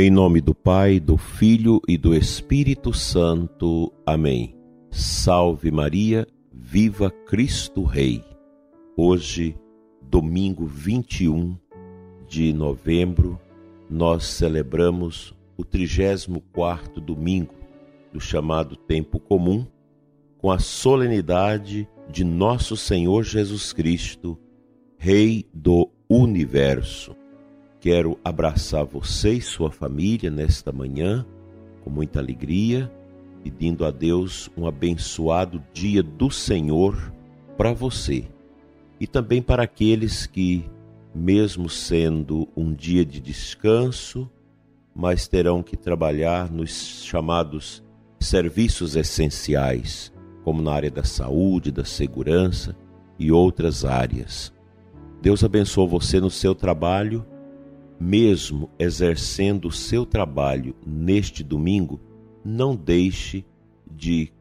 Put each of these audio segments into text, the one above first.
Em nome do Pai, do Filho e do Espírito Santo. Amém. Salve Maria, viva Cristo Rei. Hoje, domingo 21 de novembro, nós celebramos o 34º domingo do chamado tempo comum, com a solenidade de nosso Senhor Jesus Cristo, Rei do Universo. Quero abraçar você e sua família nesta manhã com muita alegria, pedindo a Deus um abençoado dia do Senhor para você e também para aqueles que, mesmo sendo um dia de descanso, mas terão que trabalhar nos chamados serviços essenciais, como na área da saúde, da segurança e outras áreas. Deus abençoe você no seu trabalho mesmo exercendo o seu trabalho neste domingo, não deixe de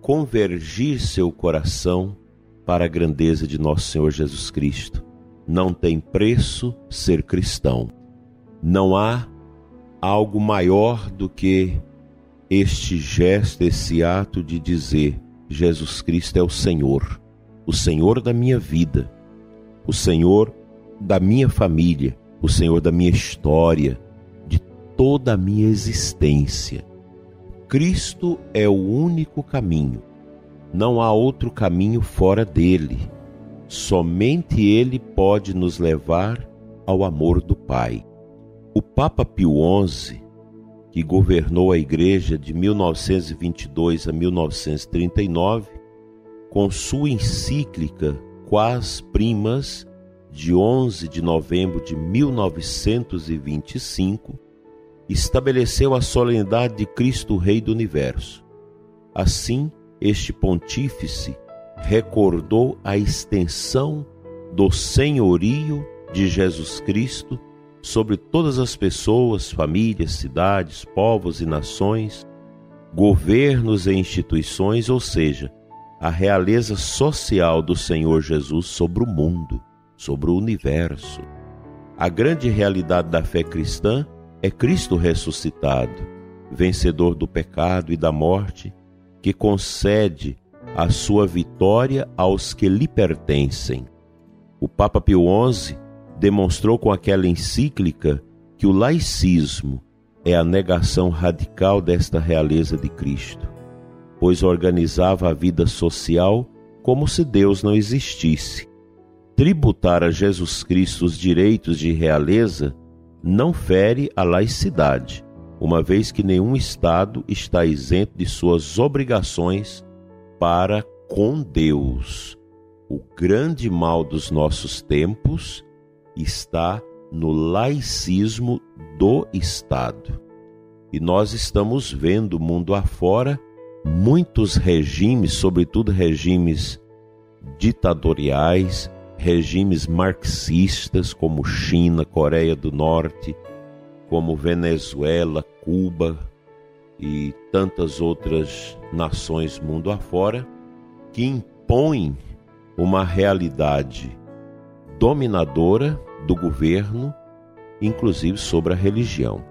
convergir seu coração para a grandeza de nosso Senhor Jesus Cristo. Não tem preço ser cristão. Não há algo maior do que este gesto, esse ato de dizer: Jesus Cristo é o Senhor, o Senhor da minha vida, o Senhor da minha família o Senhor da minha história, de toda a minha existência. Cristo é o único caminho. Não há outro caminho fora dele. Somente ele pode nos levar ao amor do Pai. O Papa Pio XI, que governou a Igreja de 1922 a 1939, com sua encíclica Quas Primas de 11 de novembro de 1925, estabeleceu a solenidade de Cristo Rei do Universo. Assim, este pontífice recordou a extensão do senhorio de Jesus Cristo sobre todas as pessoas, famílias, cidades, povos e nações, governos e instituições, ou seja, a realeza social do Senhor Jesus sobre o mundo sobre o universo. A grande realidade da fé cristã é Cristo ressuscitado, vencedor do pecado e da morte, que concede a sua vitória aos que lhe pertencem. O Papa Pio XI demonstrou com aquela encíclica que o laicismo é a negação radical desta realeza de Cristo, pois organizava a vida social como se Deus não existisse tributar a Jesus Cristo os direitos de realeza não fere a laicidade, uma vez que nenhum Estado está isento de suas obrigações para com Deus. O grande mal dos nossos tempos está no laicismo do Estado. E nós estamos vendo mundo afora muitos regimes, sobretudo regimes ditatoriais, regimes marxistas como China, Coreia do Norte, como Venezuela, Cuba e tantas outras nações mundo afora, que impõem uma realidade dominadora do governo, inclusive sobre a religião,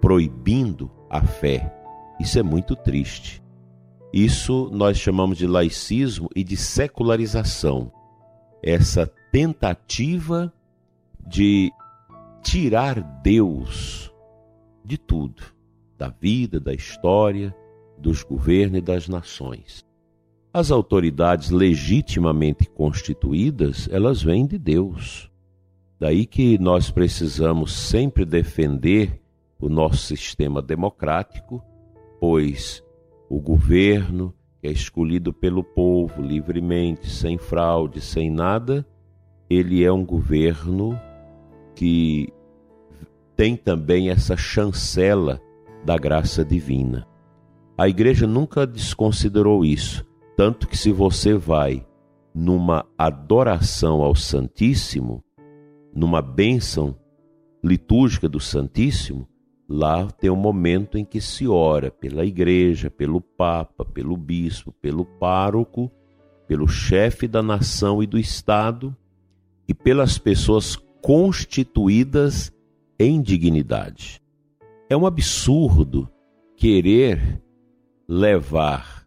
proibindo a fé. Isso é muito triste. Isso nós chamamos de laicismo e de secularização essa tentativa de tirar Deus de tudo, da vida, da história, dos governos e das nações. As autoridades legitimamente constituídas, elas vêm de Deus. Daí que nós precisamos sempre defender o nosso sistema democrático, pois o governo é escolhido pelo povo livremente, sem fraude, sem nada, ele é um governo que tem também essa chancela da graça divina. A igreja nunca desconsiderou isso, tanto que se você vai numa adoração ao Santíssimo, numa bênção litúrgica do Santíssimo, Lá tem um momento em que se ora pela igreja, pelo papa, pelo bispo, pelo pároco, pelo chefe da nação e do estado e pelas pessoas constituídas em dignidade. É um absurdo querer levar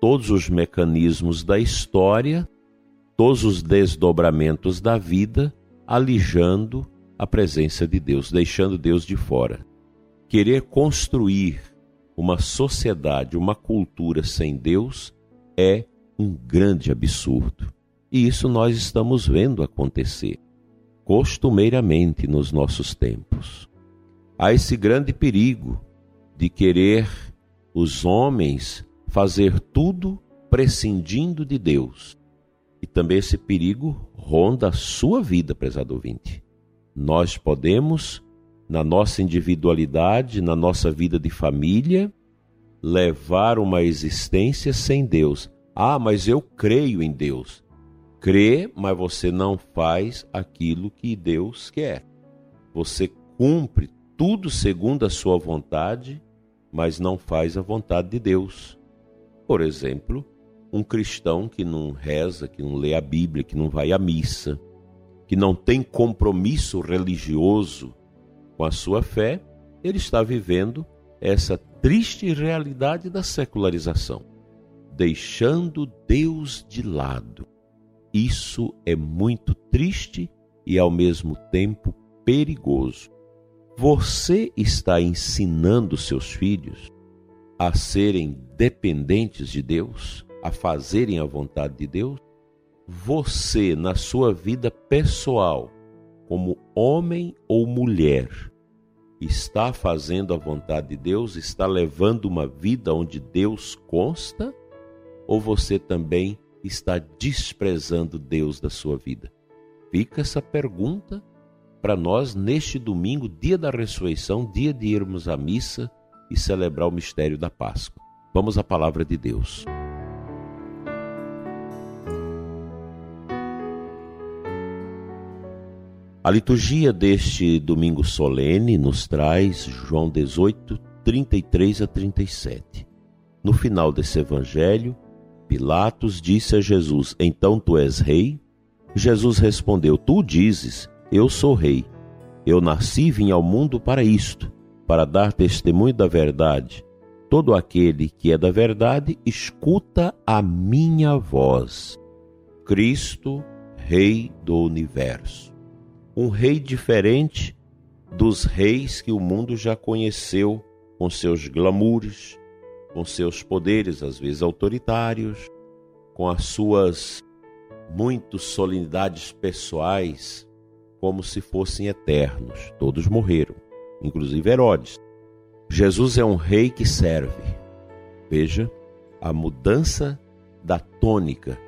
todos os mecanismos da história, todos os desdobramentos da vida, alijando a presença de Deus, deixando Deus de fora. Querer construir uma sociedade, uma cultura sem Deus é um grande absurdo. E isso nós estamos vendo acontecer costumeiramente nos nossos tempos. Há esse grande perigo de querer os homens fazer tudo prescindindo de Deus. E também esse perigo ronda a sua vida, prezado ouvinte. Nós podemos, na nossa individualidade, na nossa vida de família, levar uma existência sem Deus. Ah, mas eu creio em Deus. Crê, mas você não faz aquilo que Deus quer. Você cumpre tudo segundo a sua vontade, mas não faz a vontade de Deus. Por exemplo, um cristão que não reza, que não lê a Bíblia, que não vai à missa, que não tem compromisso religioso com a sua fé, ele está vivendo essa triste realidade da secularização, deixando Deus de lado. Isso é muito triste e ao mesmo tempo perigoso. Você está ensinando seus filhos a serem dependentes de Deus, a fazerem a vontade de Deus? você, na sua vida pessoal, como homem ou mulher, está fazendo a vontade de Deus, está levando uma vida onde Deus consta, ou você também está desprezando Deus da sua vida? Fica essa pergunta para nós neste domingo, dia da ressurreição, dia de irmos à missa e celebrar o mistério da Páscoa. Vamos à palavra de Deus. A liturgia deste domingo solene nos traz João 18, 33 a 37. No final desse evangelho, Pilatos disse a Jesus: Então tu és rei? Jesus respondeu: Tu dizes, eu sou rei. Eu nasci e vim ao mundo para isto, para dar testemunho da verdade. Todo aquele que é da verdade escuta a minha voz. Cristo, Rei do universo um rei diferente dos reis que o mundo já conheceu, com seus glamoures, com seus poderes, às vezes autoritários, com as suas muitas solenidades pessoais, como se fossem eternos. Todos morreram, inclusive Herodes. Jesus é um rei que serve. Veja a mudança da tônica.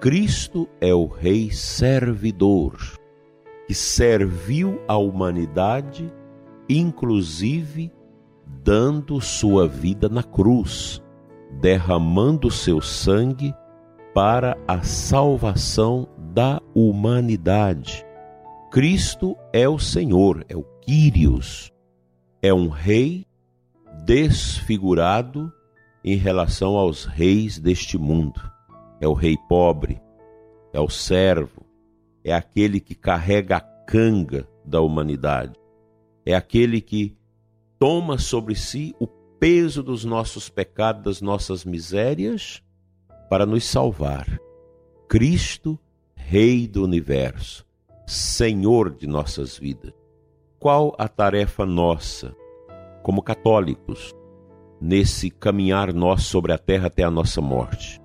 Cristo é o rei servidor que serviu à humanidade, inclusive dando sua vida na cruz, derramando seu sangue para a salvação da humanidade. Cristo é o Senhor, é o Quírios, é um rei desfigurado em relação aos reis deste mundo. É o rei pobre, é o servo, é aquele que carrega a canga da humanidade, é aquele que toma sobre si o peso dos nossos pecados, das nossas misérias, para nos salvar. Cristo, Rei do universo, Senhor de nossas vidas. Qual a tarefa nossa, como católicos, nesse caminhar nosso sobre a terra até a nossa morte?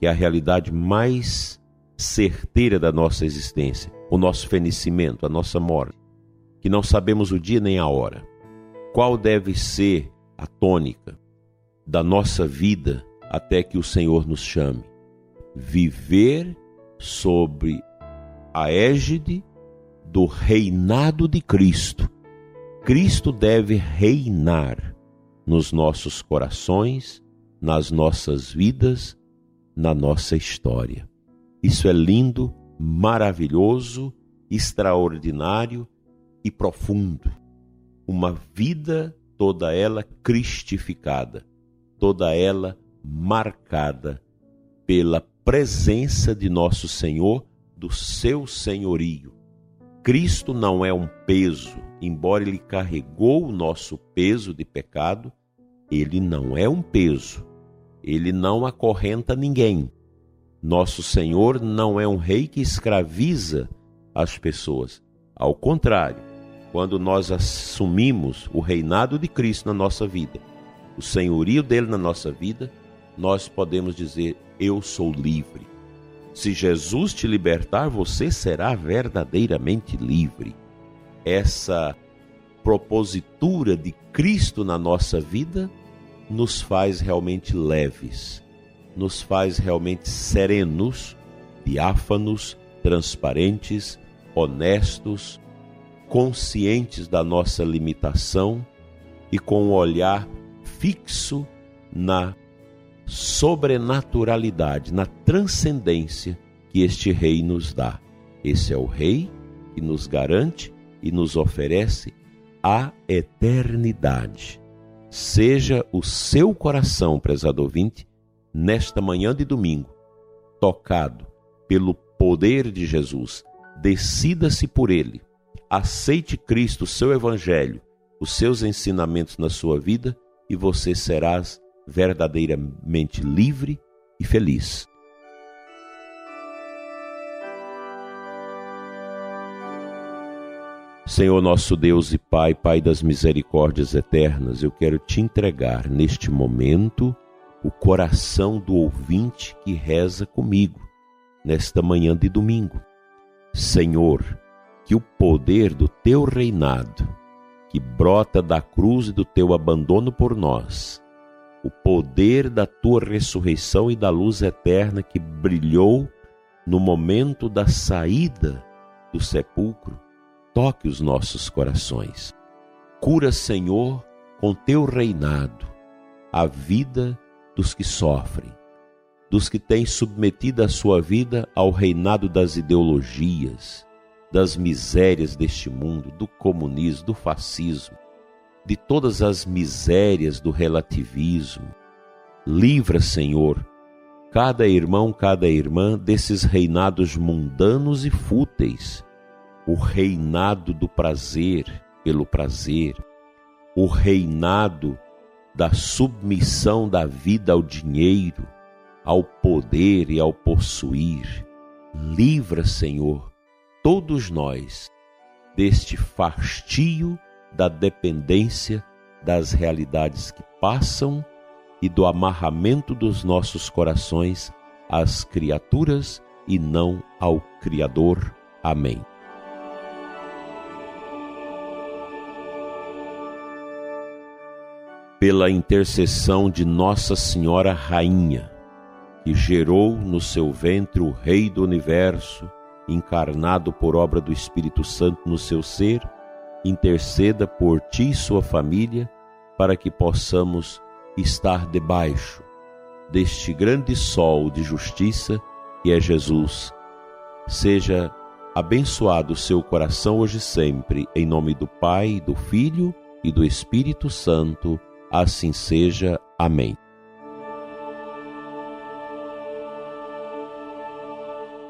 Que é a realidade mais certeira da nossa existência, o nosso fenecimento, a nossa morte, que não sabemos o dia nem a hora. Qual deve ser a tônica da nossa vida até que o Senhor nos chame? Viver sobre a égide do reinado de Cristo. Cristo deve reinar nos nossos corações, nas nossas vidas, na nossa história. Isso é lindo, maravilhoso, extraordinário e profundo. Uma vida toda ela cristificada, toda ela marcada pela presença de nosso Senhor, do seu senhorio. Cristo não é um peso, embora ele carregou o nosso peso de pecado, ele não é um peso. Ele não acorrenta ninguém. Nosso Senhor não é um rei que escraviza as pessoas. Ao contrário, quando nós assumimos o reinado de Cristo na nossa vida, o senhorio dele na nossa vida, nós podemos dizer: Eu sou livre. Se Jesus te libertar, você será verdadeiramente livre. Essa propositura de Cristo na nossa vida nos faz realmente leves, nos faz realmente serenos, diáfanos, transparentes, honestos, conscientes da nossa limitação e com um olhar fixo na sobrenaturalidade, na transcendência que este rei nos dá. Esse é o rei que nos garante e nos oferece a eternidade. Seja o seu coração, prezado ouvinte, nesta manhã de domingo, tocado pelo poder de Jesus. Decida-se por ele. Aceite Cristo, seu evangelho, os seus ensinamentos na sua vida e você serás verdadeiramente livre e feliz. Senhor nosso Deus e Pai, Pai das misericórdias eternas, eu quero te entregar neste momento o coração do ouvinte que reza comigo nesta manhã de domingo. Senhor, que o poder do teu reinado, que brota da cruz e do teu abandono por nós, o poder da tua ressurreição e da luz eterna que brilhou no momento da saída do sepulcro, toque os nossos corações. Cura, Senhor, com teu reinado, a vida dos que sofrem, dos que têm submetido a sua vida ao reinado das ideologias, das misérias deste mundo, do comunismo, do fascismo, de todas as misérias do relativismo. Livra, Senhor, cada irmão, cada irmã desses reinados mundanos e fúteis, o reinado do prazer pelo prazer, o reinado da submissão da vida ao dinheiro, ao poder e ao possuir. Livra, Senhor, todos nós deste fastio da dependência das realidades que passam e do amarramento dos nossos corações às criaturas e não ao Criador. Amém. Pela intercessão de Nossa Senhora Rainha, que gerou no seu ventre o Rei do Universo, encarnado por obra do Espírito Santo no seu ser, interceda por ti e sua família, para que possamos estar debaixo deste grande sol de justiça que é Jesus. Seja abençoado o seu coração hoje e sempre, em nome do Pai, do Filho e do Espírito Santo. Assim seja. Amém.